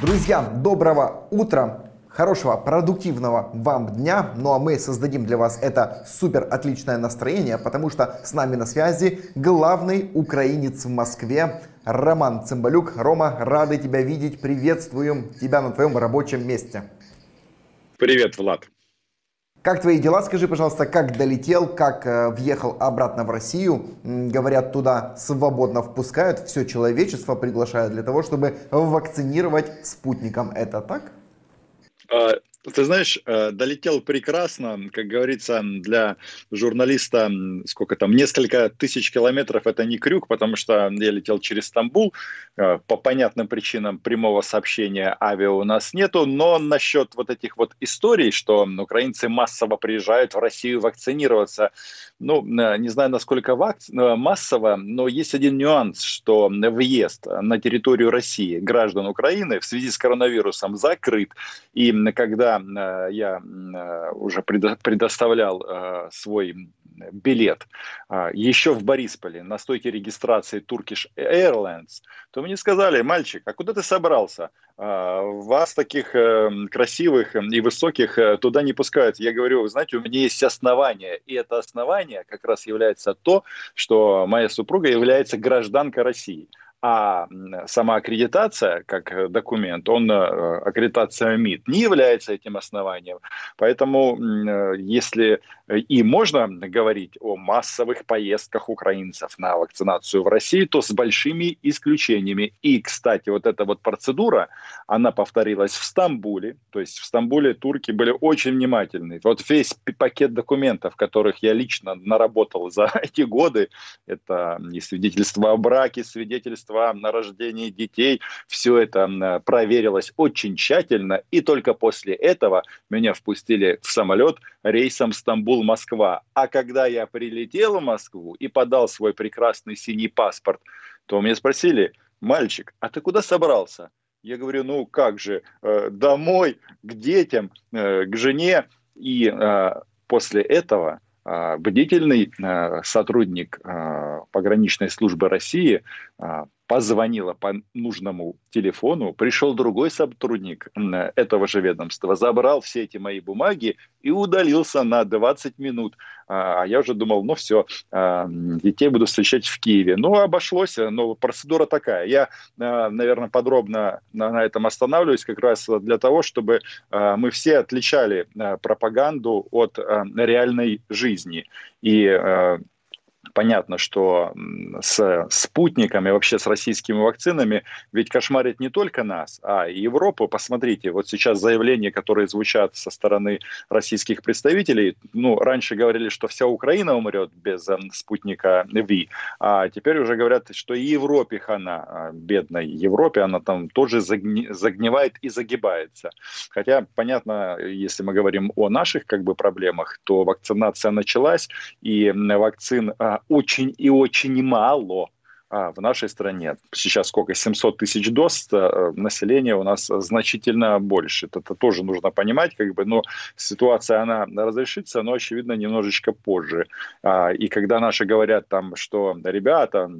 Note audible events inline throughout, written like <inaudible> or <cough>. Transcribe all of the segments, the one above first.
Друзья, доброго утра! Хорошего, продуктивного вам дня. Ну а мы создадим для вас это супер отличное настроение, потому что с нами на связи главный украинец в Москве Роман Цымбалюк. Рома, рады тебя видеть, приветствуем тебя на твоем рабочем месте. Привет, Влад. Как твои дела? Скажи, пожалуйста, как долетел, как э, въехал обратно в Россию? Говорят, туда свободно впускают, все человечество приглашают для того, чтобы вакцинировать спутником. Это так? Ты знаешь, э, долетел прекрасно, как говорится, для журналиста, сколько там, несколько тысяч километров это не крюк, потому что я летел через Стамбул, Э, по понятным причинам прямого сообщения авиа у нас нету, но насчет вот этих вот историй, что украинцы массово приезжают в Россию вакцинироваться, ну, э, не знаю, насколько вак- э, массово, но есть один нюанс, что въезд на территорию России граждан Украины в связи с коронавирусом закрыт, и м, э, я э, уже предо- предоставлял э, свой билет еще в Борисполе на стойке регистрации Turkish Airlines, то мне сказали, мальчик, а куда ты собрался? Вас таких красивых и высоких туда не пускают. Я говорю, вы знаете, у меня есть основания, и это основание как раз является то, что моя супруга является гражданкой России. А сама аккредитация, как э, документ, он, э, аккредитация МИД, не является этим основанием. Поэтому, э, если и можно говорить о массовых поездках украинцев на вакцинацию в России, то с большими исключениями. И, кстати, вот эта вот процедура, она повторилась в Стамбуле. То есть в Стамбуле турки были очень внимательны. Вот весь пакет документов, которых я лично наработал за <laughs> эти годы, это и свидетельство о браке, свидетельство о рождении детей, все это м, проверилось очень тщательно. И только после этого меня впустили в самолет рейсом Стамбул-Москва. А когда я прилетел в Москву и подал свой прекрасный синий паспорт, то меня спросили, мальчик, а ты куда собрался? Я говорю, ну как же, э, домой, к детям, э, к жене. И э, после этого э, бдительный э, сотрудник э, пограничной службы России э, позвонила по нужному телефону, пришел другой сотрудник этого же ведомства, забрал все эти мои бумаги и удалился на 20 минут. А а я уже думал, ну все, детей буду встречать в Киеве. Ну, обошлось, но процедура такая. Я, наверное, подробно на этом останавливаюсь как раз для того, чтобы а, мы все отличали а, пропаганду от а, реальной жизни. И а, понятно, что с спутниками, вообще с российскими вакцинами, ведь кошмарит не только нас, а и Европу. Посмотрите, вот сейчас заявления, которые звучат со стороны российских представителей, ну, раньше говорили, что вся Украина умрет без м, спутника Ви, а теперь уже говорят, что и Европе хана, а, бедной Европе, она там тоже загни- загнивает и загибается. Хотя, понятно, если мы говорим о наших как бы проблемах, то вакцинация началась, и вакцин а, очень и очень мало а, в нашей стране. Сейчас сколько? 700 тысяч доз, э, население у нас значительно больше. Это, это тоже нужно понимать, как бы, но ситуация, она разрешится, но, очевидно, немножечко позже. А, и когда наши говорят там, что, ребята,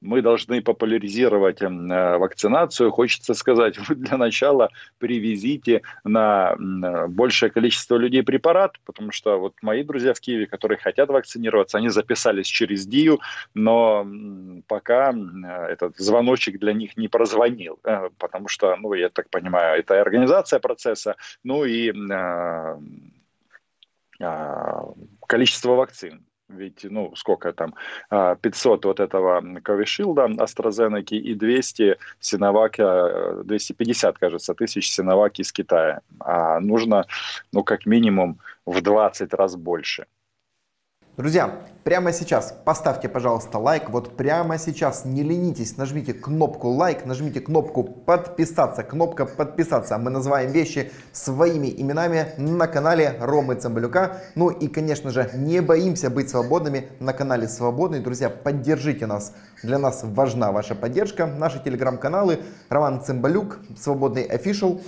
мы должны популяризировать э, вакцинацию, хочется сказать, <laughs> вы для начала привезите на большее количество людей препарат, потому что вот мои друзья в Киеве, которые хотят вакцинироваться, они записались через ДИЮ, но м, пока э, этот звоночек для них не прозвонил, э, потому что, ну, я так понимаю, это организация процесса, ну и э, а, количество вакцин. Ведь, ну, сколько там, а, 500 вот этого Ковишилда, AstraZeneca и 200 Синовак, э, 250, кажется, тысяч Синовак из Китая. А нужно, ну, как минимум в 20 раз больше. Друзья, прямо сейчас поставьте, пожалуйста, лайк. Вот прямо сейчас не ленитесь, нажмите кнопку лайк, нажмите кнопку подписаться. Кнопка подписаться. Мы называем вещи своими именами на канале Ромы Цымбалюка. Ну и, конечно же, не боимся быть свободными на канале Свободный. Друзья, поддержите нас. Для нас важна ваша поддержка. Наши телеграм-каналы Роман Цымбалюк, Свободный Official.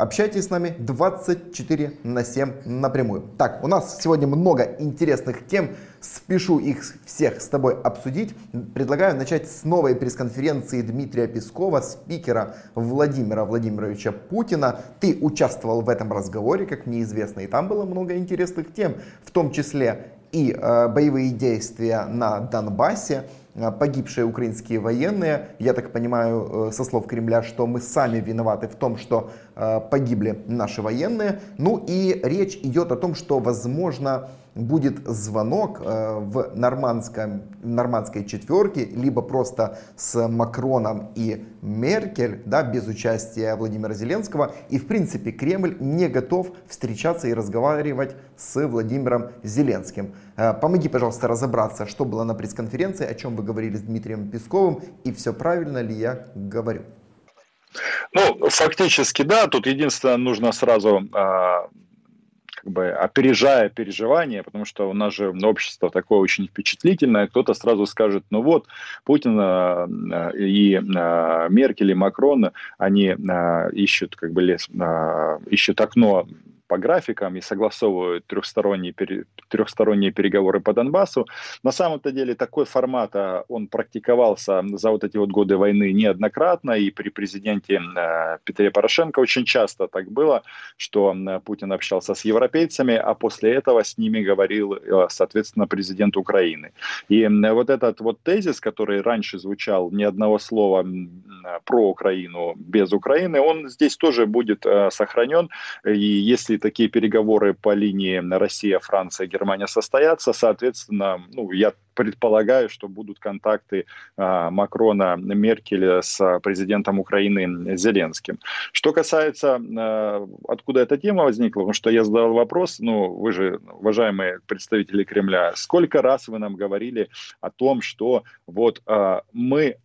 Общайтесь с нами 24 на 7 напрямую. Так, у нас сегодня много интересных тем. Спешу их всех с тобой обсудить. Предлагаю начать с новой пресс-конференции Дмитрия Пескова, спикера Владимира Владимировича Путина. Ты участвовал в этом разговоре, как мне известно, и там было много интересных тем, в том числе и э, боевые действия на Донбассе, погибшие украинские военные. Я так понимаю, э, со слов Кремля, что мы сами виноваты в том, что э, погибли наши военные. Ну и речь идет о том, что, возможно, будет звонок э, в нормандском, нормандской четверке, либо просто с Макроном и Меркель, да, без участия Владимира Зеленского. И в принципе Кремль не готов встречаться и разговаривать с Владимиром Зеленским. Э, помоги, пожалуйста, разобраться, что было на пресс-конференции, о чем вы говорили с Дмитрием Песковым и все правильно ли я говорю. Ну, фактически, да. Тут единственное, нужно сразу а, как бы опережая переживания, потому что у нас же общество такое очень впечатлительное, кто-то сразу скажет, ну вот, Путин э, и э, Меркель и Макрон, они э, ищут как бы лес, ищут окно по графикам и согласовывают трехсторонние, трехсторонние переговоры по Донбассу. На самом-то деле такой формат, а, он практиковался за вот эти вот годы войны неоднократно, и при президенте э, Петре Порошенко очень часто так было, что Путин общался с европейцами, а после этого с ними говорил, э, соответственно, президент Украины. И вот этот вот тезис, который раньше звучал ни одного слова про Украину без Украины, он здесь тоже будет э, сохранен. И если такие переговоры по линии Россия, Франция, Германия состоятся, соответственно, ну, я предполагаю, что будут контакты а, Макрона, Меркеля с президентом Украины Зеленским. Что касается, а, откуда эта тема возникла, потому что я задал вопрос, ну, вы же, уважаемые представители Кремля, сколько раз вы нам говорили о том, что вот а, мы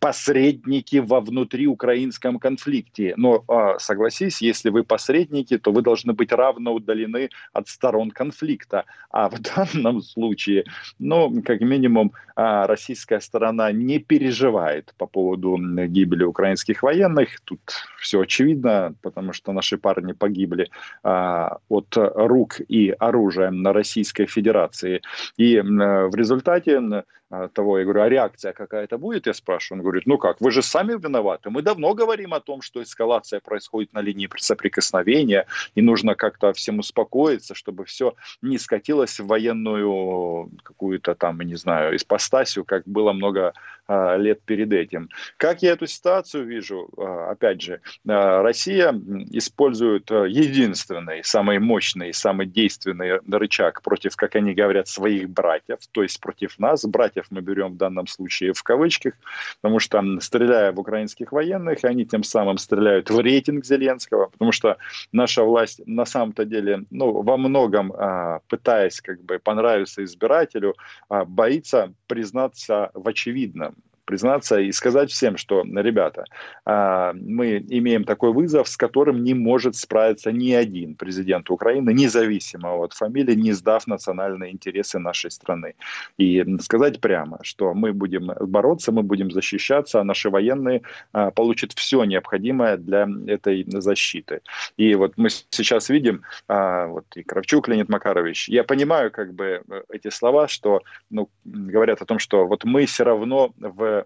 посредники во внутриукраинском конфликте, но согласись, если вы посредники, то вы должны быть равно удалены от сторон конфликта, а в данном случае, ну, как минимум а, российская сторона не переживает по поводу гибели украинских военных. Тут все очевидно, потому что наши парни погибли а, от рук и оружия на Российской Федерации. И в результате того, я говорю, а реакция какая-то будет, я спрашиваю. Он говорит, ну как, вы же сами виноваты. Мы давно говорим о том, что эскалация происходит на линии соприкосновения, и нужно как-то всем успокоиться, чтобы все не скатилось в военную какую-то там, не знаю, ипостасию, как было много а, лет перед этим. Как я эту ситуацию вижу? А, опять же, а, Россия использует а, единственный, самый мощный, самый действенный рычаг против, как они говорят, своих братьев, то есть против нас, братьев братьев мы берем в данном случае в кавычках, потому что стреляя в украинских военных, они тем самым стреляют в рейтинг Зеленского, потому что наша власть на самом-то деле, ну, во многом а, пытаясь как бы понравиться избирателю, а, боится признаться в очевидном признаться и сказать всем, что, ребята, а, мы имеем такой вызов, с которым не может справиться ни один президент Украины, независимо от фамилии, не сдав национальные интересы нашей страны. И сказать прямо, что мы будем бороться, мы будем защищаться, а наши военные а, получат все необходимое для этой защиты. И вот мы сейчас видим, а, вот и Кравчук Леонид Макарович, я понимаю как бы эти слова, что ну, говорят о том, что вот мы все равно в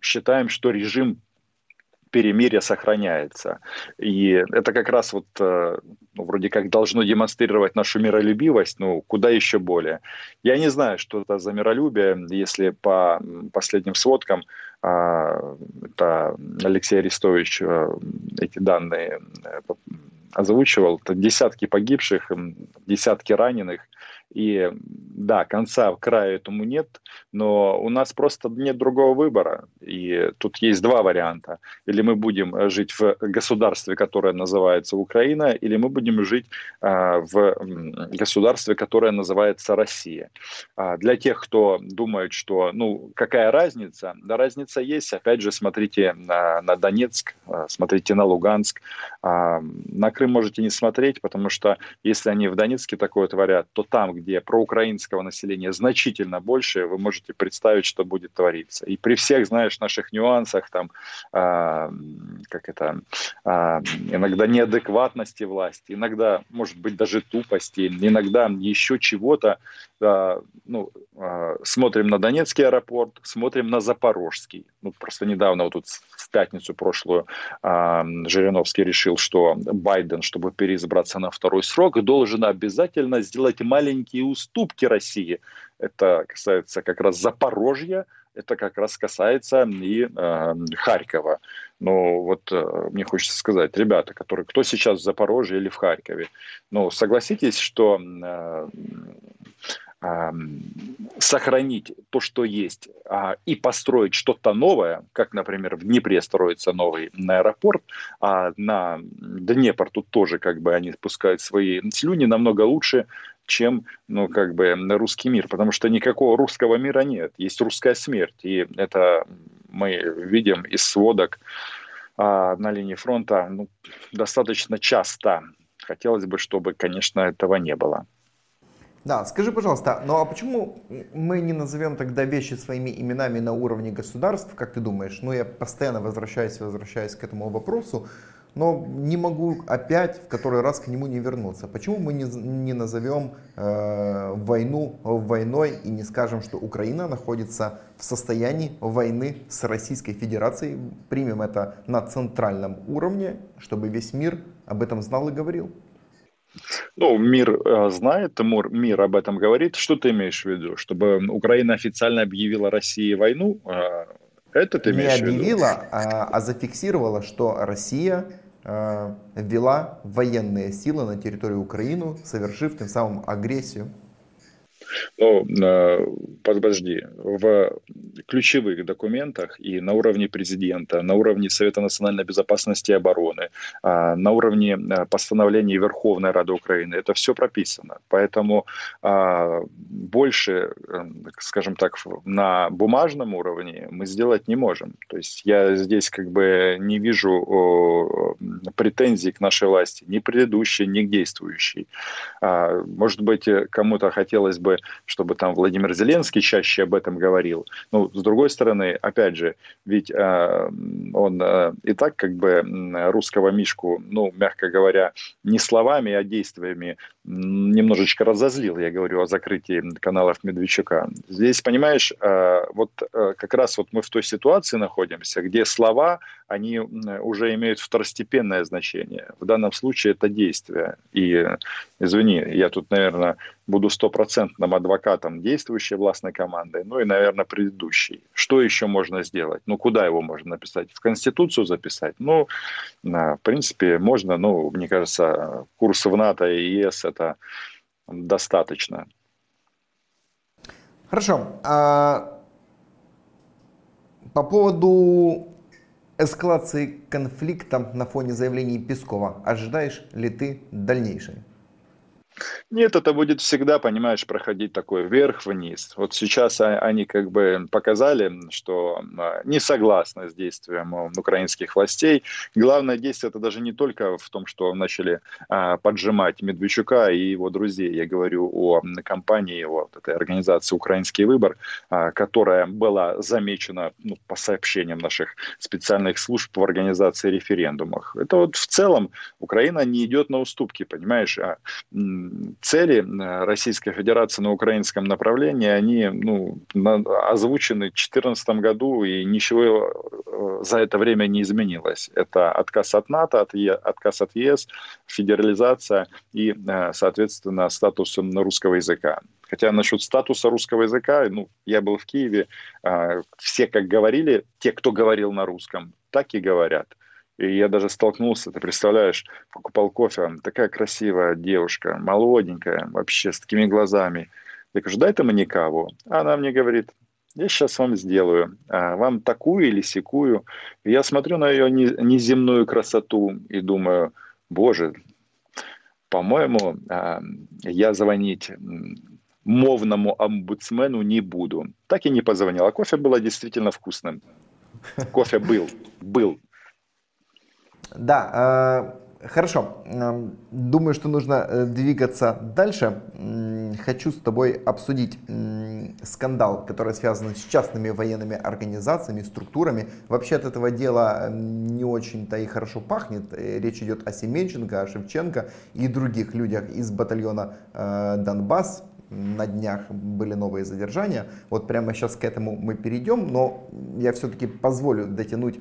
считаем, что режим перемирия сохраняется. И это как раз вот э, ну, вроде как должно демонстрировать нашу миролюбивость, ну, куда еще более. Я не знаю, что это за миролюбие, если по последним сводкам а, это Алексей Арестович э, эти данные э, озвучивал, это десятки погибших, десятки раненых – и да, конца края этому нет, но у нас просто нет другого выбора. И тут есть два варианта. Или мы будем жить в государстве, которое называется Украина, или мы будем жить а, в государстве, которое называется Россия. А для тех, кто думает, что ну какая разница, да разница есть. Опять же, смотрите на, на Донецк, а, смотрите на Луганск. А, на Крым можете не смотреть, потому что если они в Донецке такое творят, то там, где проукраинского населения значительно больше, вы можете представить, что будет твориться. И при всех, знаешь, наших нюансах, там, э, как это, э, иногда неадекватности власти, иногда, может быть, даже тупости, иногда еще чего-то, э, ну, э, смотрим на Донецкий аэропорт, смотрим на Запорожский. Ну, просто недавно, вот тут в пятницу прошлую, э, Жириновский решил, что Байден, чтобы переизбраться на второй срок, должен обязательно сделать маленькие уступки России. Это касается как раз Запорожья, это как раз касается и э, Харькова. Но вот э, мне хочется сказать, ребята, которые, кто сейчас в Запорожье или в Харькове, ну, согласитесь, что э, сохранить то, что есть, а, и построить что-то новое, как, например, в Днепре строится новый аэропорт, а на Днепр тут тоже как бы они спускают свои слюни намного лучше, чем, ну, как бы, русский мир, потому что никакого русского мира нет, есть русская смерть, и это мы видим из сводок а, на линии фронта ну, достаточно часто. Хотелось бы, чтобы, конечно, этого не было. Да, скажи, пожалуйста, ну а почему мы не назовем тогда вещи своими именами на уровне государств, как ты думаешь? Ну, я постоянно возвращаюсь, возвращаюсь к этому вопросу, но не могу опять в который раз к нему не вернуться. Почему мы не, не назовем э, войну войной и не скажем, что Украина находится в состоянии войны с Российской Федерацией, примем это на центральном уровне, чтобы весь мир об этом знал и говорил? Ну, мир э, знает, Тимур, мир об этом говорит. Что ты имеешь в виду? Чтобы Украина официально объявила России войну? Э, это ты имеешь Не объявила, а, а зафиксировала, что Россия ввела военные силы на территорию Украины, совершив тем самым агрессию. Ну, подожди, в ключевых документах и на уровне президента, на уровне Совета национальной безопасности и обороны, а, на уровне а, постановлений Верховной Рады Украины, это все прописано. Поэтому больше, скажем так, на бумажном уровне мы сделать не можем. То есть я здесь как бы не вижу претензий к нашей власти, ни предыдущей, ни действующей. Может быть, кому-то хотелось бы чтобы там Владимир Зеленский чаще об этом говорил. Ну, с другой стороны, опять же, ведь э, он э, и так как бы русского Мишку, ну, мягко говоря, не словами, а действиями немножечко разозлил, я говорю о закрытии каналов Медведчука. Здесь, понимаешь, э, вот э, как раз вот мы в той ситуации находимся, где слова, они уже имеют второстепенное значение. В данном случае это действие. И, извини, я тут, наверное, буду стопроцентным адвокатом действующей властной команды, ну и, наверное, предыдущей. Что еще можно сделать? Ну, куда его можно написать? В Конституцию записать? Ну, в принципе, можно, ну, мне кажется, курс в НАТО и ЕС это достаточно. Хорошо. А по поводу эскалации конфликта на фоне заявлений Пескова, ожидаешь ли ты дальнейшей? Нет, это будет всегда, понимаешь, проходить такой вверх-вниз. Вот сейчас они как бы показали, что а, не согласны с действием украинских властей. Главное действие это даже не только в том, что начали а, поджимать Медведчука и его друзей. Я говорю о компании, вот этой организации «Украинский выбор», а, которая была замечена ну, по сообщениям наших специальных служб в организации референдумов. Это вот в целом Украина не идет на уступки, понимаешь? Цели э, Российской Федерации на украинском направлении, они ну, озвучены в 2014 году, и ничего э, за это время не изменилось. Это отказ от НАТО, от е, отказ от ЕС, федерализация и, э, соответственно, статус русского языка. Хотя насчет статуса русского языка, ну, я был в Киеве, все как говорили, те, кто говорил на русском, так и говорят. И я даже столкнулся, ты представляешь, покупал кофе, такая красивая девушка, молоденькая, вообще с такими глазами. Я говорю, дай-то мне каву. Она мне говорит, я сейчас вам сделаю. А вам такую или секую. Я смотрю на ее неземную красоту и думаю, боже, по-моему, а, я звонить мовному омбудсмену не буду. Так и не позвонил. А кофе было действительно вкусным. Кофе был, был. Да, Хорошо. Думаю, что нужно э, двигаться дальше. Хочу с тобой обсудить скандал, который связан с частными военными организациями, структурами. Вообще от этого дела не очень-то и хорошо пахнет. Э, речь идет о Семенченко, о Шевченко и других людях из батальона э, Донбасс. На днях были новые задержания. Вот прямо сейчас к этому мы перейдем, но я все-таки позволю дотянуть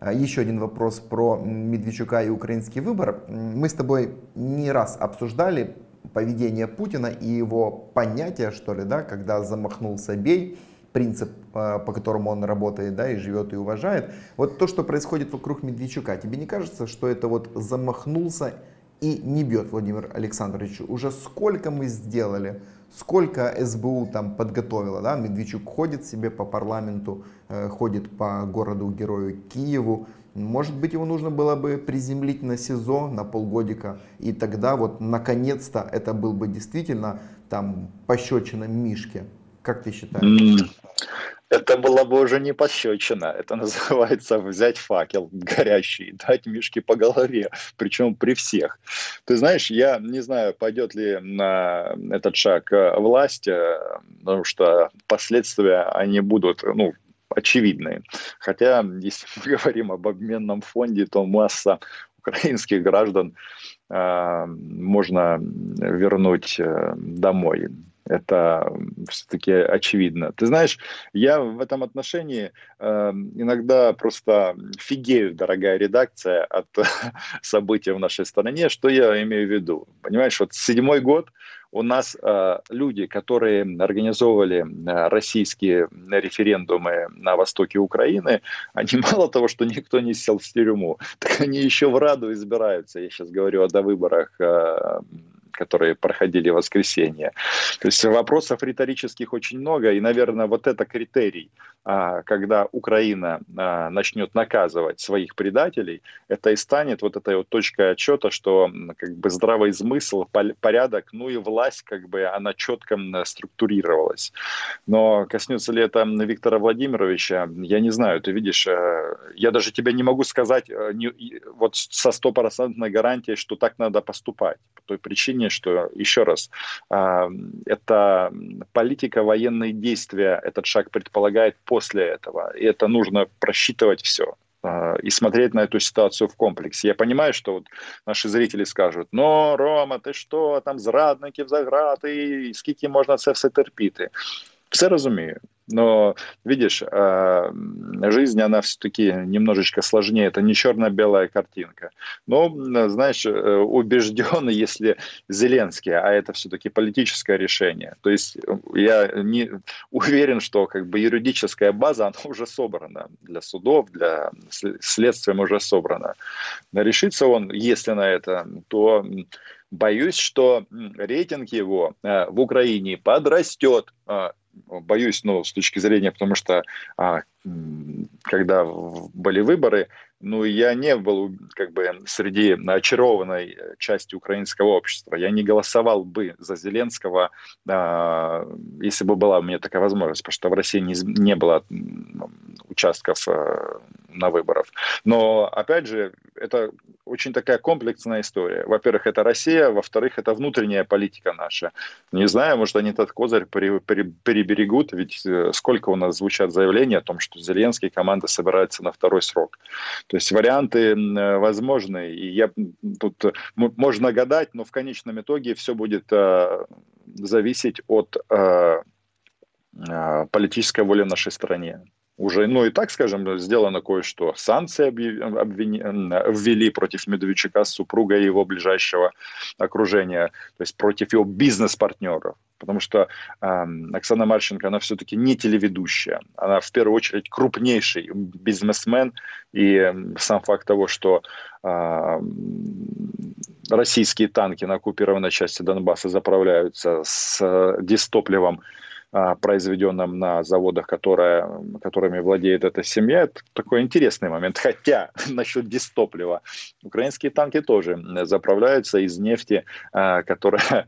еще один вопрос про Медведчука и украинский выбор. Мы с тобой не раз обсуждали поведение Путина и его понятие, что ли, да, когда замахнулся бей, принцип, а, по которому он работает, да, и живет и уважает. Вот то, что происходит вокруг Медведчука, тебе не кажется, что это вот замахнулся и не бьет Владимир Александрович? Уже сколько мы сделали? Сколько СБУ там подготовило, да, Медведчук ходит себе по парламенту, э, ходит по городу-герою Киеву, может быть, его нужно было бы приземлить на СИЗО на полгодика, и тогда вот наконец-то это был бы действительно там пощечина Мишке. Как ты считаешь? Это была бы уже не пощечина, это называется взять факел горящий дать Мишке по голове, причем при всех. Ты знаешь, я не знаю, пойдет ли на этот шаг э, власть, э, потому что последствия, они будут, ну, очевидные. Хотя, если мы <laughs> говорим об обменном фонде, то масса украинских граждан э, можно вернуть э, домой. Это все-таки очевидно. Ты знаешь, я в этом отношении э, иногда просто фигею, дорогая редакция, от <laughs> событий в нашей стране. Что я имею в виду? Понимаешь, вот седьмой год у нас э, люди, которые организовывали э, российские референдумы на востоке Украины, <laughs> они мало того, что никто не сел в тюрьму, так они еще в Раду избираются. Я сейчас говорю о довыборах э, которые проходили в воскресенье. То есть вопросов риторических очень много, и, наверное, вот это критерий, а, когда Украина а, начнет наказывать своих предателей, это и станет вот этой вот точкой отчета, что как бы здравый смысл, порядок, ну и власть, как бы она четко структурировалась. Но коснется ли это Виктора Владимировича, я не знаю. Ты видишь, э, я даже тебе не могу сказать э, вот со стопроцентной гарантией, что так надо поступать По той причине, понимание, что, еще раз, а, это политика военные действия, этот шаг предполагает после этого. И это нужно просчитывать все а, и смотреть на эту ситуацию в комплексе. Я понимаю, что вот наши зрители скажут, но, Рома, ты что, там зрадники в заграти, скільки можна це все терпіти? Все розумію. Но, видишь, а, жизнь, она все-таки немножечко сложнее. Это не черно-белая картинка. Но, знаешь, э, убежден, <laughs> если Зеленский, а это все-таки политическое решение. То есть э, я не уверен, что как бы юридическая база, она уже собрана для судов, для следствия уже собрана. Решится он, если на это, то боюсь, что рейтинг его э, в Украине подрастет а, боюсь, ну, с точки зрения, потому что а, когда были выборы, ну, я не был как бы среди очарованной части украинского общества. Я не голосовал бы за Зеленского, а, если бы была у меня такая возможность, потому что в России не, не было участков а, на выборах. Но, опять же, это очень такая комплексная история. Во-первых, это Россия, во-вторых, это внутренняя политика наша. Не знаю, может, они этот козырь переберегут, ведь э, сколько у нас звучат заявления о том, что Зеленский команда собирается на второй срок. То есть варианты э, возможны, и я тут можно гадать, но в конечном итоге все будет э, зависеть от политической воли в нашей стране уже, ну и так скажем, сделано кое-что. Санкции ввели против Медведчука, супруга его ближайшего окружения, то есть против его бизнес-партнеров. Потому что э, Оксана Марченко, она все-таки не телеведущая. Она в первую очередь крупнейший бизнесмен. И сам факт того, что э, российские танки на оккупированной части Донбасса заправляются с дистопливом а, произведенном на заводах, которая, которыми владеет эта семья, это такой интересный момент. Хотя <laughs> насчет дистоплива, украинские танки тоже заправляются из нефти, а, которая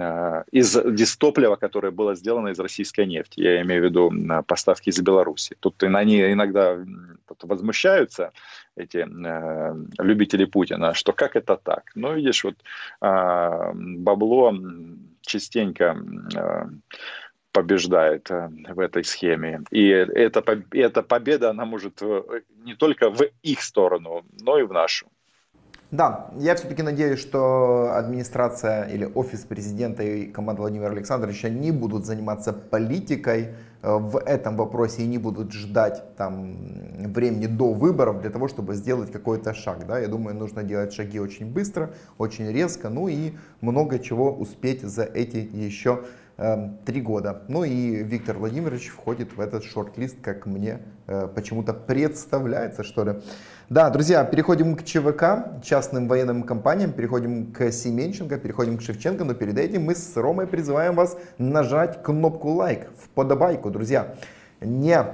а, из дистоплива, которое было сделано из российской нефти. Я имею в виду поставки из Беларуси. Тут они иногда возмущаются эти э, любители Путина, что как это так? Ну, видишь, вот э, бабло частенько э, побеждает э, в этой схеме. И эта, эта победа, она может э, не только в их сторону, но и в нашу. Да, я все-таки надеюсь, что администрация или офис президента и команда Владимира Александровича не будут заниматься политикой э, в этом вопросе и не будут ждать там времени до выборов для того, чтобы сделать какой-то шаг. Да? Я думаю, нужно делать шаги очень быстро, очень резко, ну и много чего успеть за эти еще три года. Ну и Виктор Владимирович входит в этот шорт-лист, как мне э, почему-то представляется, что ли. Да, друзья, переходим к ЧВК, частным военным компаниям, переходим к Семенченко, переходим к Шевченко, но перед этим мы с Ромой призываем вас нажать кнопку лайк в подобайку, друзья. Не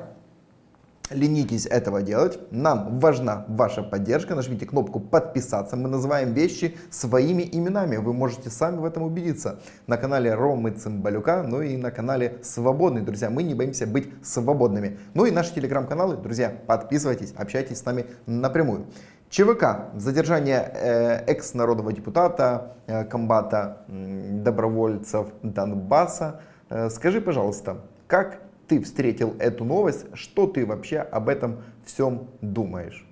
ленитесь этого делать. Нам важна ваша поддержка. Нажмите кнопку подписаться. Мы называем вещи своими именами. Вы можете сами в этом убедиться. На канале Ромы Цымбалюка, ну и на канале Свободный. Друзья, мы не боимся быть свободными. Ну и наши телеграм-каналы. Друзья, подписывайтесь, общайтесь с нами напрямую. ЧВК. Задержание э, экс-народного депутата, э, комбата добровольцев Донбасса. Э, скажи, пожалуйста, как ты встретил эту новость, что ты вообще об этом всем думаешь?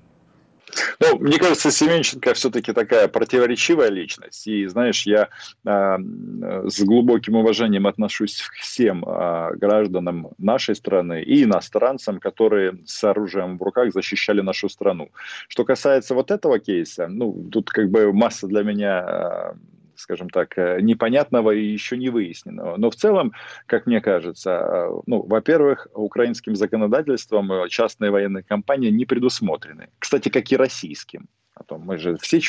Ну, мне кажется, Семенченко все-таки такая противоречивая личность. И, знаешь, я э, с глубоким уважением отношусь к всем э, гражданам нашей страны и иностранцам, которые с оружием в руках защищали нашу страну. Что касается вот этого кейса, ну, тут как бы масса для меня э, скажем так, э, непонятного и еще не выясненного. Но в целом, как мне кажется, э, ну, во-первых, украинским законодательством э, частные военные компании не предусмотрены. Кстати, как и российским. А то мы же все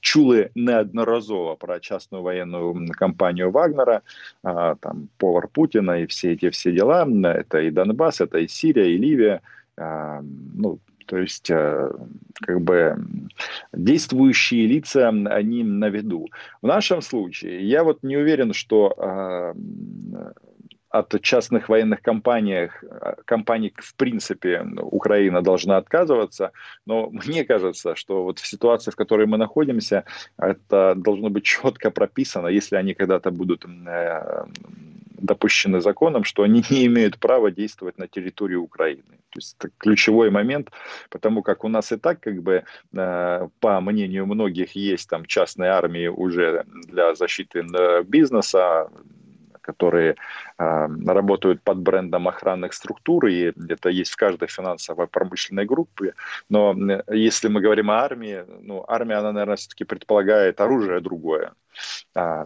чули неодноразово про частную военную компанию Вагнера, а, там повар Путина и все эти все дела. Это и Донбасс, это и Сирия, и Ливия. А, ну, то есть, э, как бы, действующие лица, они на виду. В нашем случае я вот не уверен, что э, от частных военных компаний, компаний в принципе Украина должна отказываться, но мне кажется, что вот в ситуации, в которой мы находимся, это должно быть четко прописано, если они когда-то будут э, допущены законом, что они не имеют права действовать на территории Украины. То есть это ключевой момент, потому как у нас и так, как бы, э, по мнению многих, есть там частные армии уже для защиты э, бизнеса, которые работают под брендом охранных структур, и это есть в каждой финансовой промышленной группе. Но если мы говорим о армии, ну, армия, она, наверное, все-таки предполагает оружие другое. А,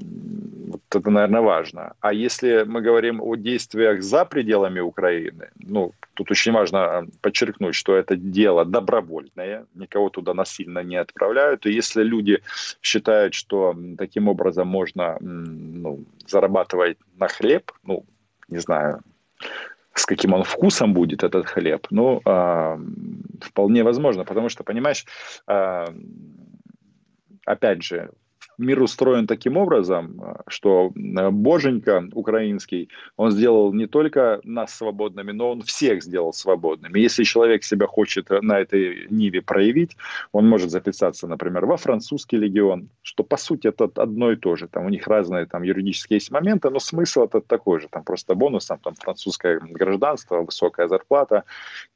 вот это, наверное, важно. А если мы говорим о действиях за пределами Украины, ну, тут очень важно а, подчеркнуть, что это дело добровольное, никого туда насильно не отправляют. И если люди считают, что таким образом можно ну, зарабатывать на хлеб, ну, не знаю, с каким он вкусом будет этот хлеб, ну, э, вполне возможно, потому что, понимаешь, э, опять же, мир устроен таким образом, э, что э, Боженька украинский, он сделал не только нас свободными, но он всех сделал свободными. Если человек себя хочет на этой ниве проявить, он может записаться, например, во французский легион, что по сути это одно и то же. Там у них разные там юридические есть моменты, но смысл это такой же. Там просто бонус, там, там французское гражданство, высокая зарплата,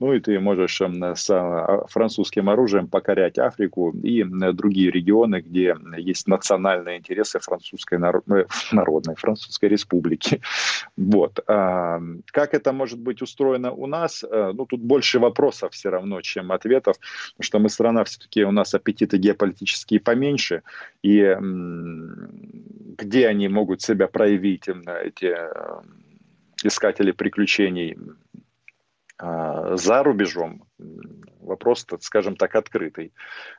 ну и ты можешь эм, с э, французским оружием покорять Африку и другие регионы, где есть национальные национальные интересы французской народной, <laughs> народной французской республики. Вот. А, как это может быть устроено у нас? Э, ну, тут больше вопросов все равно, чем ответов, потому что мы страна все-таки, у нас аппетиты геополитические поменьше, и где они могут себя проявить, эти э, искатели приключений а, за рубежом, вопрос, скажем так, открытый.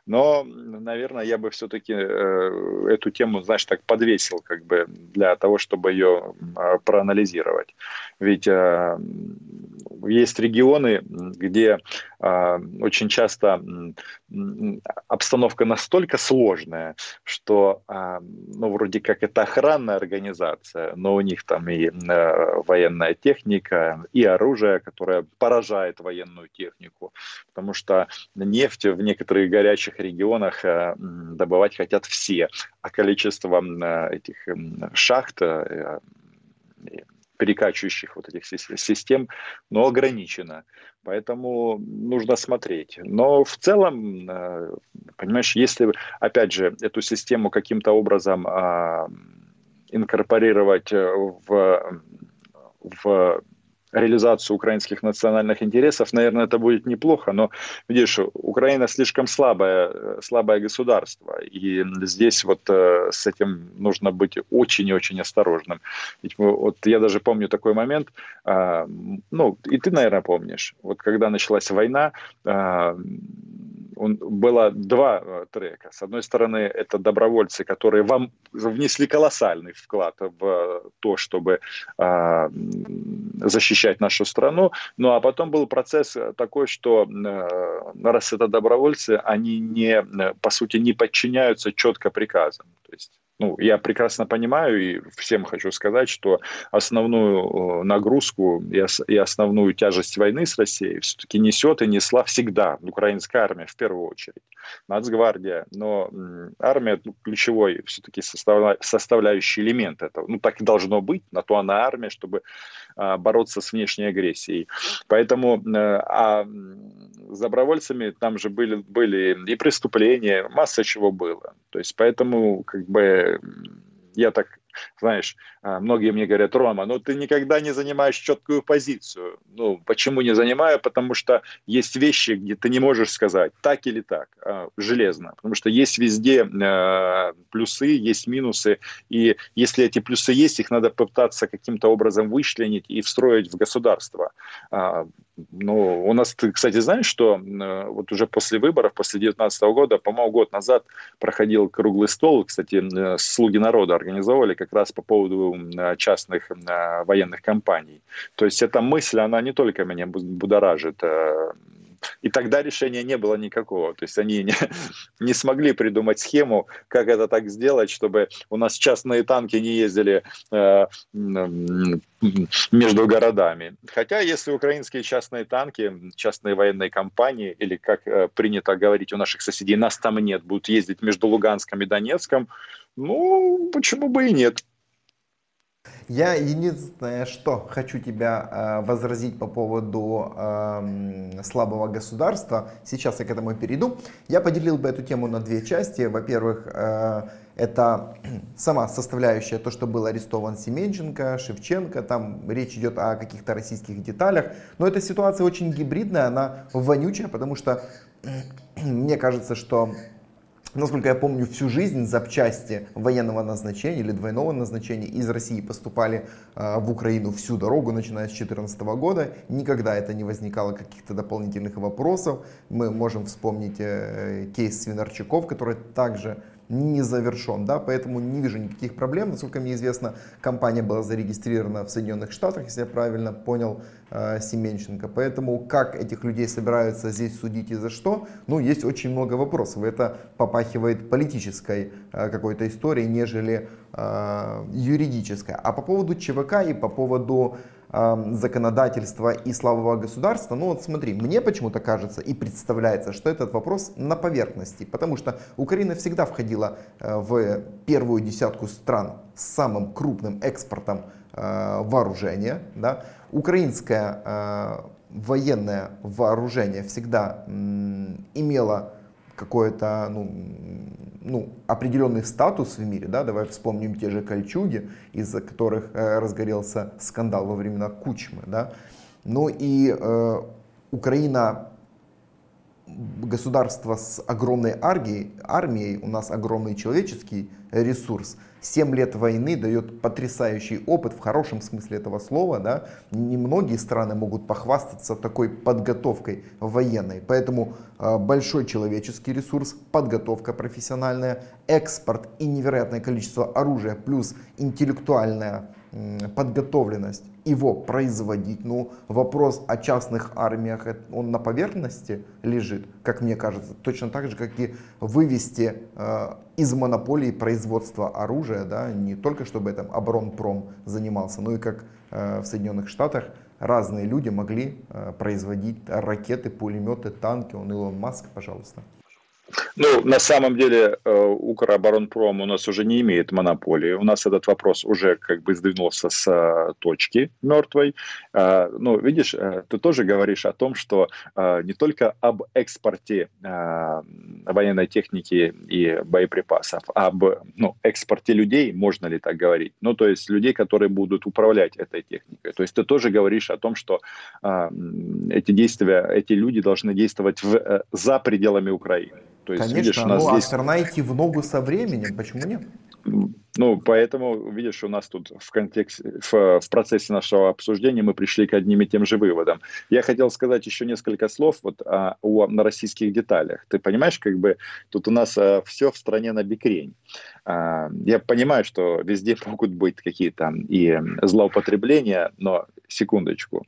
Но, наверное, я бы все-таки э, эту тему, знаешь, так подвесил, как бы, для того, чтобы ее а, проанализировать. Ведь э, есть регионы, где а, очень часто обстановка настолько сложная, что, а, ну, вроде как это охранная организация, но у них там и военная техника, и оружие, которое поражает военную технику, потому что нефть в некоторых горячих регионах добывать хотят все, а количество этих шахт перекачивающих вот этих систем, но ограничено. Поэтому нужно смотреть. Но в целом, э, понимаешь, если, опять же, эту систему каким-то образом а, инкорпорировать в, в реализацию украинских национальных интересов, наверное, это будет неплохо, но, видишь, Украина слишком слабое, слабое государство, и здесь вот э, с этим нужно быть очень и очень осторожным. Ведь вот я даже помню такой момент, э, ну, и ты, наверное, помнишь, вот когда началась война, э, он, было два э, трека. С одной стороны, это добровольцы, которые вам внесли колоссальный вклад в то, чтобы э, защищать нашу страну. Ну а потом был процесс такой, что э, раз это добровольцы, они не, по сути, не подчиняются четко приказам. То есть ну, я прекрасно понимаю и всем хочу сказать, что основную э, нагрузку и основную тяжесть войны с Россией все-таки несет и несла всегда украинская армия в первую очередь, Нацгвардия. Но армия ну, ключевой все-таки составляющий элемент этого. Ну, так и должно быть, на то она армия, чтобы бороться с внешней агрессией. Поэтому э, а с добровольцами там же были, были и преступления, масса чего было. То есть поэтому как бы я так знаешь, а, многие мне говорят, Рома, ну ты никогда не занимаешь четкую позицию. Ну, почему не занимаю? Потому что есть вещи, где ты не можешь сказать так или так, а, железно. Потому что есть везде а, плюсы, есть минусы. И если эти плюсы есть, их надо попытаться каким-то образом вычленить и встроить в государство. Ну, у нас, ты, кстати, знаешь, что вот уже после выборов, после 2019 года, по-моему, год назад проходил круглый стол, кстати, «Слуги народа» организовали как раз по поводу частных военных компаний. То есть эта мысль, она не только меня будоражит, э, и тогда решения не было никакого. То есть они не, <laughs> не смогли придумать схему, как это так сделать, чтобы у нас частные танки не ездили э, между городами. Хотя если украинские частные танки, частные военные компании, или как э, принято говорить у наших соседей, нас там нет, будут ездить между Луганском и Донецком, ну, почему бы и нет. Я единственное, что хочу тебя э, возразить по поводу э, слабого государства, сейчас я к этому перейду. Я поделил бы эту тему на две части. Во-первых, э, это <clears throat> сама составляющая, то, что был арестован Семенченко, Шевченко, там речь идет о каких-то российских деталях. Но эта ситуация очень гибридная, она вонючая, потому что <clears throat> мне кажется, что Насколько я помню, всю жизнь запчасти военного назначения или двойного назначения из России поступали э, в Украину всю дорогу, начиная с 2014 года. Никогда это не возникало каких-то дополнительных вопросов. Мы можем вспомнить э, кейс Свинарчуков, который также не завершен, да, поэтому не вижу никаких проблем. Насколько мне известно, компания была зарегистрирована в Соединенных Штатах, если я правильно понял э, Семенченко. Поэтому как этих людей собираются здесь судить и за что, ну, есть очень много вопросов. Это попахивает политической э, какой-то историей, нежели э, юридической. А по поводу ЧВК и по поводу законодательства и слабого государства, ну вот смотри, мне почему-то кажется и представляется, что этот вопрос на поверхности, потому что Украина всегда входила э, в первую десятку стран с самым крупным экспортом э, вооружения. Да? Украинское э, военное вооружение всегда имело какое-то ну, ну, определенный статус в мире, да, давай вспомним те же кольчуги, из-за которых э, разгорелся скандал во времена Кучмы, да, ну и э, Украина государство с огромной армией, армией, у нас огромный человеческий ресурс. Семь лет войны дает потрясающий опыт в хорошем смысле этого слова. Да? Немногие страны могут похвастаться такой подготовкой военной. Поэтому э, большой человеческий ресурс, подготовка профессиональная, экспорт и невероятное количество оружия, плюс интеллектуальная подготовленность его производить. Ну, вопрос о частных армиях, он на поверхности лежит, как мне кажется. Точно так же, как и вывести э, из монополии производства оружия, да, не только чтобы этом оборонпром занимался, но и как э, в Соединенных Штатах разные люди могли э, производить ракеты, пулеметы, танки. Он Илон Маск, пожалуйста. Ну, на самом деле, э, Укроборонпром у нас уже не имеет монополии. У нас этот вопрос уже как бы сдвинулся с э, точки мертвой. Э, ну, видишь, ты тоже говоришь о том, что не только об экспорте военной техники и боеприпасов, а об ну, экспорте людей, можно ли так говорить? Ну, то есть людей, которые будут управлять этой техникой. То есть ты тоже говоришь о том, что эти действия, эти люди должны действовать в, за пределами Украины. То есть, Конечно, видишь, у нас ну, здесь... а идти в ногу со временем, почему нет? Ну, поэтому, видишь, у нас тут в контексте, в, в процессе нашего обсуждения мы пришли к одним и тем же выводам. Я хотел сказать еще несколько слов вот о, о на российских деталях. Ты понимаешь, как бы тут у нас а, все в стране на бикрень. А, я понимаю, что везде <laughs> могут быть какие-то и злоупотребления, но секундочку.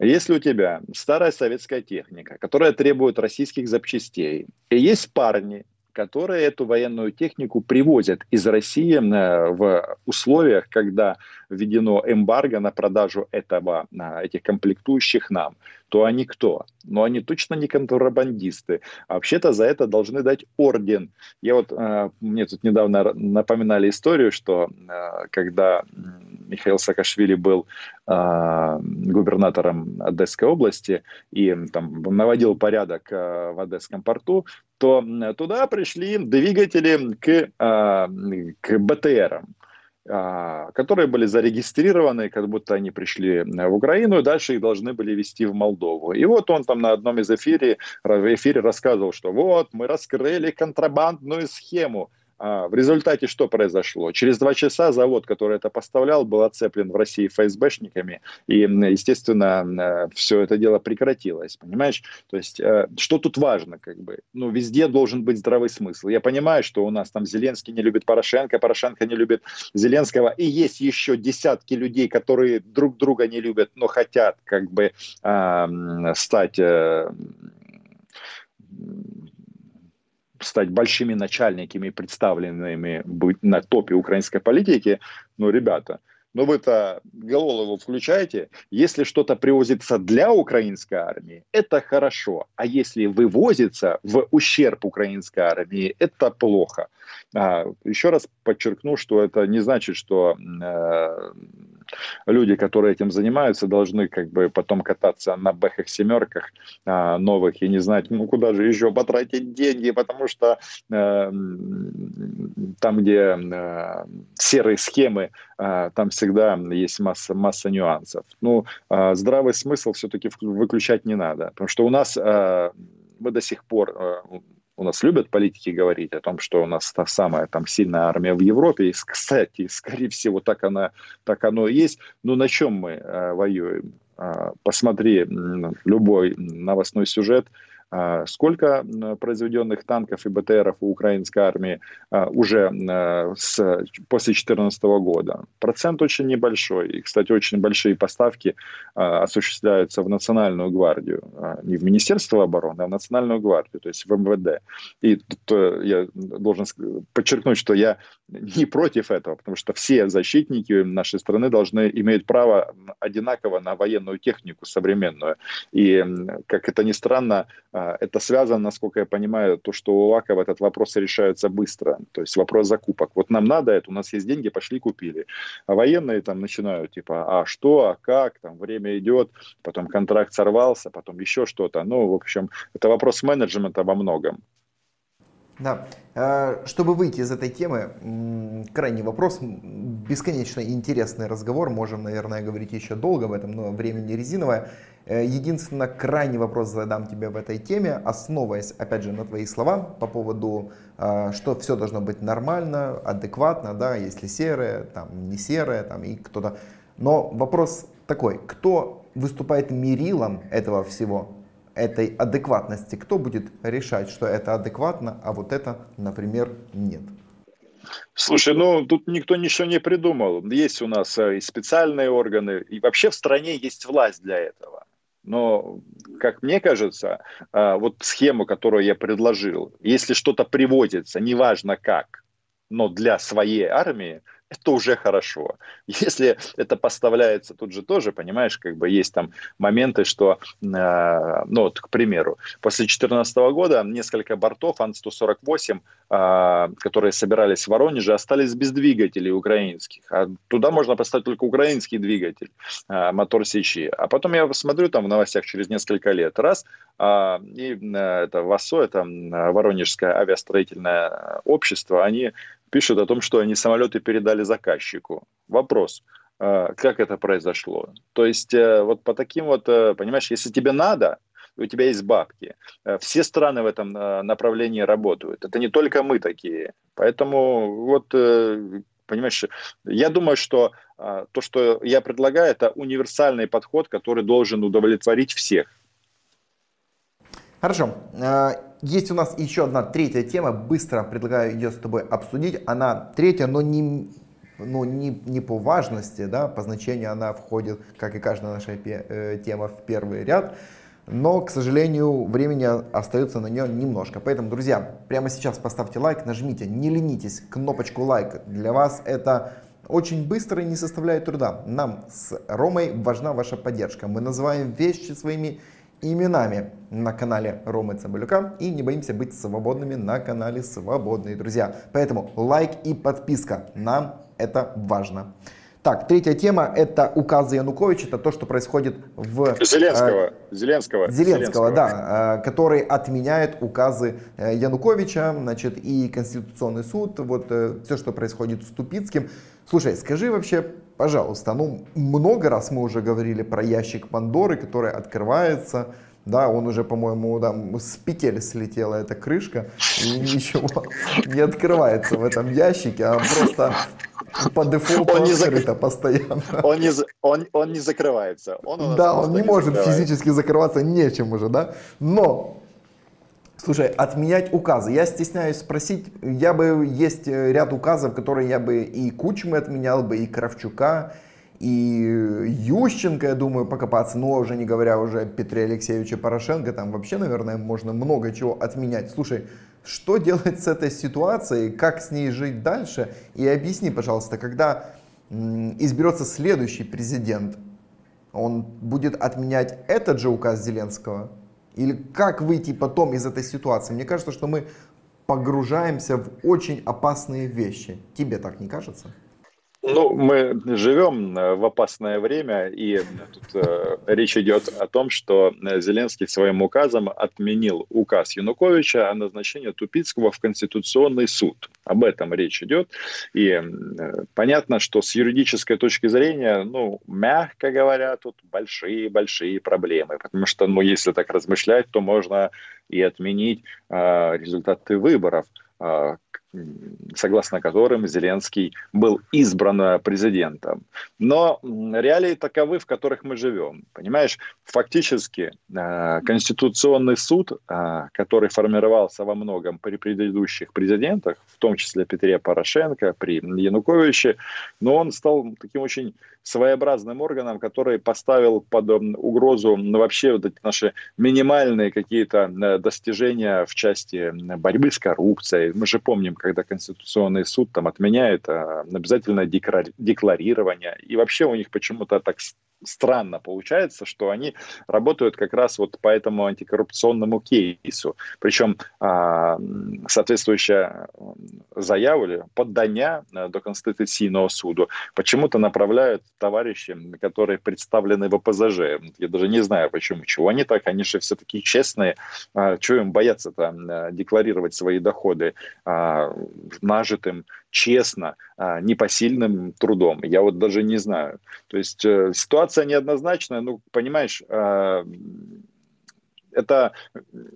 Если у тебя старая советская техника, которая требует российских запчастей, и есть парни, которые эту военную технику привозят из России э, в условиях, когда введено эмбарго на продажу этого, этих комплектующих нам, то они кто? Но они точно не контрабандисты. А вообще-то за это должны дать орден. Я вот, э, мне тут недавно напоминали историю, что э, когда Михаил Саакашвили был губернатором Одесской области и там наводил порядок в Одесском порту, то туда пришли двигатели к, а, к БТРам а, которые были зарегистрированы, как будто они пришли в Украину, и дальше их должны были вести в Молдову. И вот он там на одном из эфире, в эфире рассказывал, что вот, мы раскрыли контрабандную схему. А в результате что произошло? Через два часа завод, который это поставлял, был оцеплен в России ФСБшниками, и, естественно, э, все это дело прекратилось, понимаешь? То есть, э, что тут важно, как бы? Ну, везде должен быть здравый смысл. Я понимаю, что у нас там Зеленский не любит Порошенко, Порошенко не любит Зеленского, и есть еще десятки людей, которые друг друга не любят, но хотят, как бы, стать э, стать большими начальниками, представленными на топе украинской политики, ну, ребята, ну вы-то голову включаете, если что-то привозится для украинской армии, это хорошо, а если вывозится в ущерб украинской армии, это плохо. А, еще раз подчеркну, что это не значит, что э, люди, которые этим занимаются, должны как бы потом кататься на бэхах семерках а, новых и не знать, ну куда же еще потратить деньги, потому что э, там, где э, серые схемы, э, там всегда есть масса, масса нюансов. Ну, э, здравый смысл все-таки выключать не надо, потому что у нас э, мы до сих пор э, у нас любят политики говорить о том, что у нас та самая там сильная армия в Европе. И, кстати, скорее всего, так, она, так оно и есть. Но на чем мы э, воюем? Э, посмотри любой новостной сюжет – сколько произведенных танков и БТРов у украинской армии а, уже а, с, после 2014 года? Процент очень небольшой. И, кстати, очень большие поставки осуществляются в Национальную гвардию. Не в Министерство обороны, а в Национальную гвардию, то есть в МВД. И тут э, я должен подчеркнуть, что я не против этого, потому что все защитники нашей страны должны иметь право одинаково на военную технику современную. И, как это ни странно, а, это связано, насколько я понимаю, то, что у Лакова этот вопрос решается быстро. То есть вопрос закупок. Вот нам надо это, у нас есть деньги, пошли купили. А военные там начинают типа, а что, а как, там время идет, потом контракт сорвался, потом еще что-то. Ну, в общем, это вопрос менеджмента во многом. Да. А, чтобы выйти из этой темы, крайний вопрос, бесконечно интересный разговор, можем, наверное, говорить еще долго об этом, но время не резиновое. Э, единственное, крайний вопрос задам тебе в этой теме, основываясь, опять же, на твои слова по поводу, а, что все должно быть нормально, адекватно, да, если серое, там, не серое, там, и кто-то. Но вопрос такой, кто выступает мерилом этого всего? этой адекватности, кто будет решать, что это адекватно, а вот это, например, нет? Слушай, ну тут никто ничего не придумал. Есть у нас э, и специальные органы, и вообще в стране есть власть для этого. Но, как мне кажется, э, вот схему, которую я предложил, если что-то приводится, неважно как, но для своей армии, это уже хорошо. <laughs> Если это поставляется тут же тоже, понимаешь, как бы есть там моменты, что, э, ну вот, к примеру, после 2014 года несколько бортов Ан-148, э, которые собирались в Воронеже, остались без двигателей украинских. А туда можно поставить только украинский двигатель, э, мотор Сечи. А потом я посмотрю там в новостях через несколько лет, раз, э, и э, это ВАСО, это Воронежское авиастроительное общество, они пишут о том, что они самолеты передали заказчику. Вопрос, э, как это произошло? То есть э, вот по таким вот, э, понимаешь, если тебе надо, у тебя есть бабки. Все страны в этом направлении работают. Это не только мы такие. Поэтому вот, понимаешь, я думаю, что то, что я предлагаю, это универсальный подход, который должен удовлетворить всех. Хорошо. Есть у нас еще одна третья тема, быстро предлагаю ее с тобой обсудить. Она третья, но не, но не, не по важности, да, по значению она входит, как и каждая наша э, тема, в первый ряд. Но, к сожалению, времени остается на нее немножко. Поэтому, друзья, прямо сейчас поставьте лайк, нажмите, не ленитесь, кнопочку лайк. Для вас это очень быстро и не составляет труда. Нам с Ромой важна ваша поддержка. Мы называем вещи своими именами на канале Ромы Цымбалюка и не боимся быть свободными на канале Свободные Друзья. Поэтому лайк и подписка, нам это важно. Так, третья тема – это указы Януковича, это то, что происходит в... Зеленского. Э, Зеленского. Зеленского, Зеленского, да, э, который отменяет указы э, Януковича, значит, и Конституционный суд, вот э, все, что происходит с Тупицким. Слушай, скажи вообще, пожалуйста, ну, много раз мы уже говорили про ящик Пандоры, который открывается, да, он уже, по-моему, там с петель слетела эта крышка, и ничего <laughs> не открывается в этом ящике, а просто по дефолту он не открыто зак... постоянно. Он не, он, он не закрывается. Он да, он не, не может физически закрываться нечем уже, да. Но Слушай, отменять указы. Я стесняюсь спросить, я бы, есть э, ряд указов, которые я бы и Кучмы отменял бы, и Кравчука, и Ющенко, я думаю, покопаться, но уже не говоря уже о Петре Алексеевиче Порошенко, там вообще, наверное, можно много чего отменять. Слушай, что делать с этой ситуацией, как с ней жить дальше? И объясни, пожалуйста, когда изберется следующий президент, он будет отменять этот же указ Зеленского? Или как выйти потом из этой ситуации? Мне кажется, что мы погружаемся в очень опасные вещи. Тебе так не кажется? Ну, мы живем э, в опасное время, и тут э, речь идет о том, что Зеленский своим указом отменил указ Януковича о назначении Тупицкого в Конституционный суд. Об этом речь идет. И э, понятно, что с юридической точки зрения, ну, мягко говоря, тут большие-большие проблемы. Потому что, ну, если так размышлять, то можно и отменить э, результаты выборов э, согласно которым Зеленский был избран президентом. Но реалии таковы, в которых мы живем. Понимаешь, фактически э, Конституционный суд, э, который формировался во многом при предыдущих президентах, в том числе Петре Порошенко, при Януковиче, но он стал таким очень своеобразным органом, который поставил под угрозу ну, вообще вот эти наши минимальные какие-то э, достижения в части борьбы с коррупцией. Мы же помним, когда Конституционный суд там отменяет а, обязательное декларирование. И вообще у них почему-то так странно получается, что они работают как раз вот по этому антикоррупционному кейсу. Причем а, соответствующая заяву или поддання а, до Конституционного суду почему-то направляют товарищи, которые представлены в ОПЗЖ. Я даже не знаю почему. Чего они так? Они же все таки честные. Чего им бояться-то декларировать свои доходы нажитым честно, а, непосильным трудом. Я вот даже не знаю. То есть э, ситуация неоднозначная. Ну, понимаешь, а, это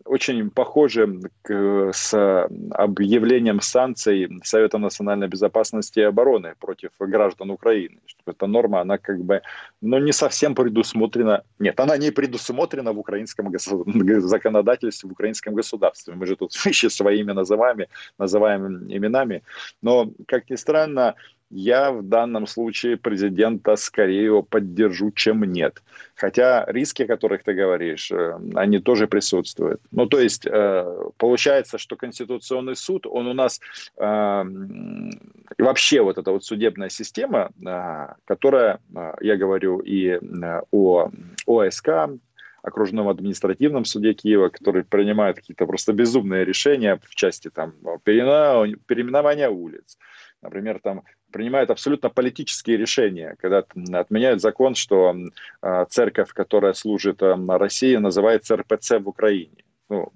очень похоже к, с объявлением санкций Совета национальной безопасности и обороны против граждан Украины. Эта норма, она как бы, ну, не совсем предусмотрена. Нет, она не предусмотрена в украинском <laughs> законодательстве, в украинском государстве. Мы же тут <laughs> вещи своими называем, называем именами. Но, как ни странно, я в данном случае президента скорее его поддержу, чем нет. Хотя риски, о которых ты говоришь, э, они тоже присутствуют. Ну, то есть, э, получается, что Конституционный суд, он у нас э, и вообще вот эта вот судебная система, которая, я говорю и о ОСК, окружном административном суде Киева, который принимает какие-то просто безумные решения в части там переименования улиц, например, там принимают абсолютно политические решения, когда отменяют закон, что э, церковь, которая служит э, России, называется РПЦ в Украине. Ну,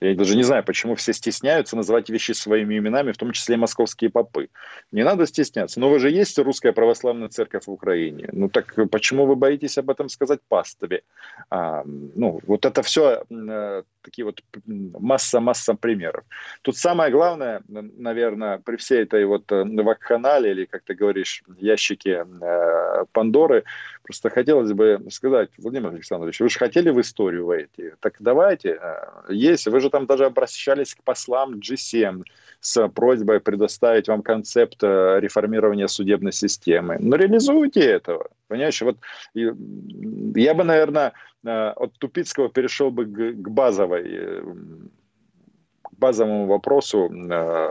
я даже не знаю, почему все стесняются называть вещи своими именами, в том числе московские попы. Не надо стесняться. Но вы же есть русская православная церковь в Украине. Ну так почему вы боитесь об этом сказать пастове? А, ну, вот это все э, такие вот масса-масса примеров. Тут самое главное, наверное, при всей этой вот э, вакханале, или, как ты говоришь, ящике э, Пандоры, просто хотелось бы сказать, Владимир Александрович, вы же хотели в историю войти, так давайте, э, есть, вы же там даже обращались к послам G7 с просьбой предоставить вам концепт э, реформирования судебной системы. Но реализуйте этого. Понимаешь, вот я бы, наверное, от Тупицкого перешел бы к базовой э, базовому вопросу э,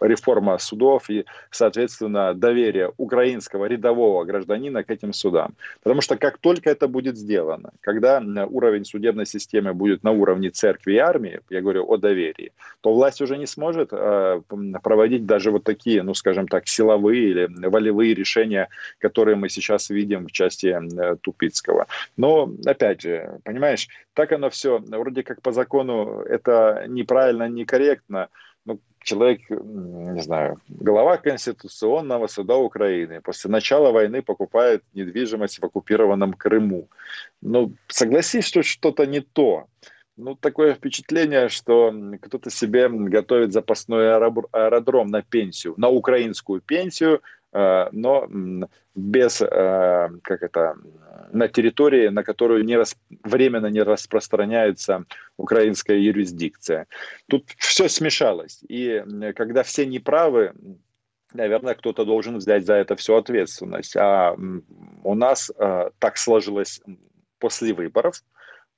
реформа судов и, соответственно, доверие украинского рядового гражданина к этим судам. Потому что как только это будет сделано, когда уровень судебной системы будет на уровне церкви и армии, я говорю о доверии, то власть уже не сможет э, проводить даже вот такие, ну, скажем так, силовые или волевые решения, которые мы сейчас видим в части э, Тупицкого. Но, опять же, понимаешь, так оно все, вроде как по закону это неправильно, некорректно, человек, не знаю, глава Конституционного суда Украины после начала войны покупает недвижимость в оккупированном Крыму. Ну, согласись, что что-то не то. Ну, такое впечатление, что кто-то себе готовит запасной аэродром на пенсию, на украинскую пенсию, Э, но без, э, как это, на территории, на которую не рас, временно не распространяется украинская юрисдикция. Тут все смешалось. И когда все неправы, наверное, кто-то должен взять за это всю ответственность. А у нас э, так сложилось после выборов,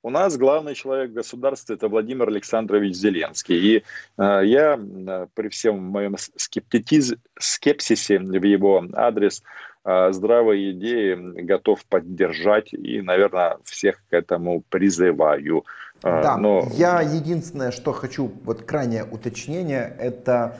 у нас главный человек в государстве это Владимир Александрович Зеленский. И э, я э, при всем моем скептитиз... скепсисе в его адрес э, здравые идеи готов поддержать и, наверное, всех к этому призываю. Э, да, Но... я единственное, что хочу, вот крайнее уточнение, это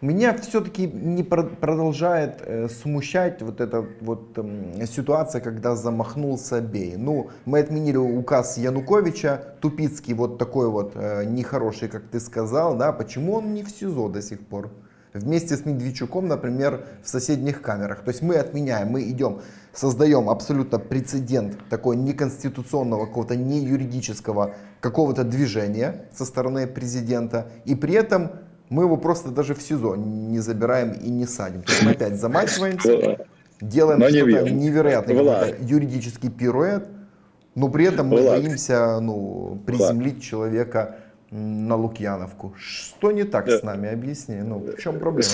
меня все-таки не продолжает э, смущать вот эта вот э, ситуация, когда замахнулся Бей. Ну, мы отменили указ Януковича, Тупицкий вот такой вот э, нехороший, как ты сказал, да, почему он не в СИЗО до сих пор? Вместе с Медведчуком, например, в соседних камерах. То есть мы отменяем, мы идем, создаем абсолютно прецедент такой неконституционного, какого-то не юридического какого-то движения со стороны президента. И при этом мы его просто даже в СИЗО не забираем и не садим. То есть мы опять замачиваемся, делаем что-то невероятное, юридический пируэт, но при этом мы боимся ну, приземлить человека на Лукьяновку. Что не так с нами? Объясни. Ну, в чем проблема?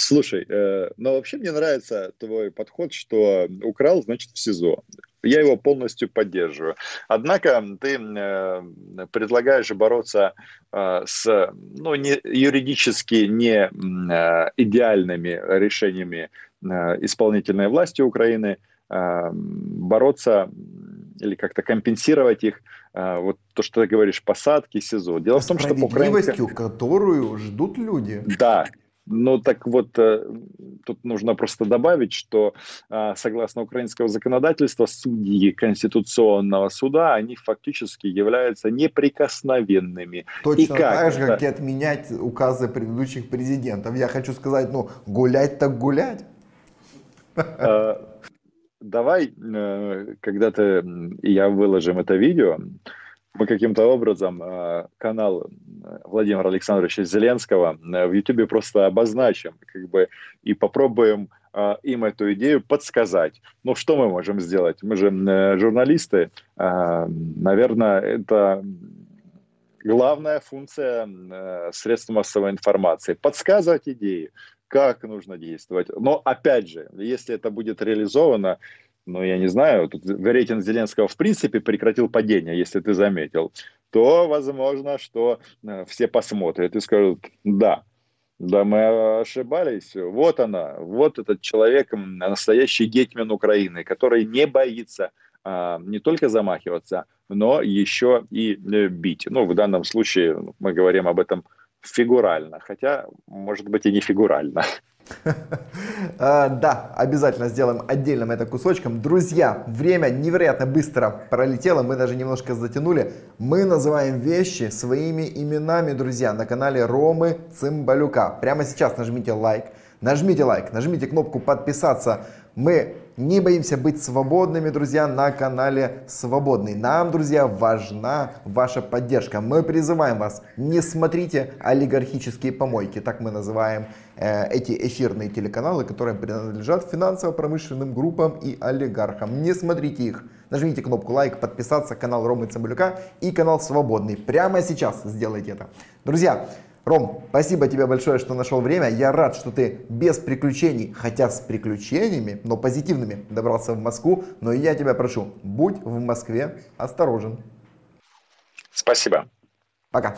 Слушай, э, ну вообще мне нравится твой подход, что украл, значит в СИЗО. Я его полностью поддерживаю. Однако ты э, предлагаешь бороться э, с ну, не, юридически не э, идеальными решениями э, исполнительной власти Украины, э, бороться или как-то компенсировать их, э, вот то, что ты говоришь, посадки, СИЗО. Дело в том, что украинская... которую ждут люди. Да, ну так вот, э, тут нужно просто добавить, что а, согласно украинского законодательства судьи Конституционного суда, они фактически являются неприкосновенными. Точно и как так же, как и отменять указы предыдущих президентов. Я хочу сказать, ну, гулять так гулять. Давай, э, когда-то я выложим это видео, мы каким-то образом э, канал э, Владимира Александровича Зеленского в YouTube просто обозначим, как бы, и попробуем им эту идею подсказать. Ну, что мы можем сделать? Мы же журналисты, наверное, это главная функция средств массовой информации – подсказывать идеи, как нужно действовать. Но, опять же, если это будет реализовано, ну, я не знаю, тут рейтинг Зеленского в принципе прекратил падение, если ты заметил, то возможно, что э, все посмотрят и скажут, да, да, мы ошибались. Вот она, вот этот человек, настоящий гетьман Украины, который не боится а, не только замахиваться, но еще и э, бить. Ну, в данном случае мы говорим об этом фигурально, хотя, может быть, и не фигурально. <laughs> А, да, обязательно сделаем отдельным это кусочком. Друзья, время невероятно быстро пролетело, мы даже немножко затянули. Мы называем вещи своими именами, друзья, на канале Ромы Цымбалюка. Прямо сейчас нажмите лайк, нажмите лайк, нажмите кнопку подписаться. Мы не боимся быть свободными, друзья, на канале Свободный. Нам, друзья, важна ваша поддержка. Мы призываем вас, не смотрите олигархические помойки, так мы называем э, эти эфирные телеканалы, которые принадлежат финансово-промышленным группам и олигархам. Не смотрите их. Нажмите кнопку лайк, подписаться, канал Ромы Цымбалюка и канал Свободный. Прямо сейчас сделайте это. Друзья, Ром, спасибо тебе большое, что нашел время. Я рад, что ты без приключений, хотя с приключениями, но позитивными, добрался в Москву. Но я тебя прошу, будь в Москве осторожен. Спасибо. Пока.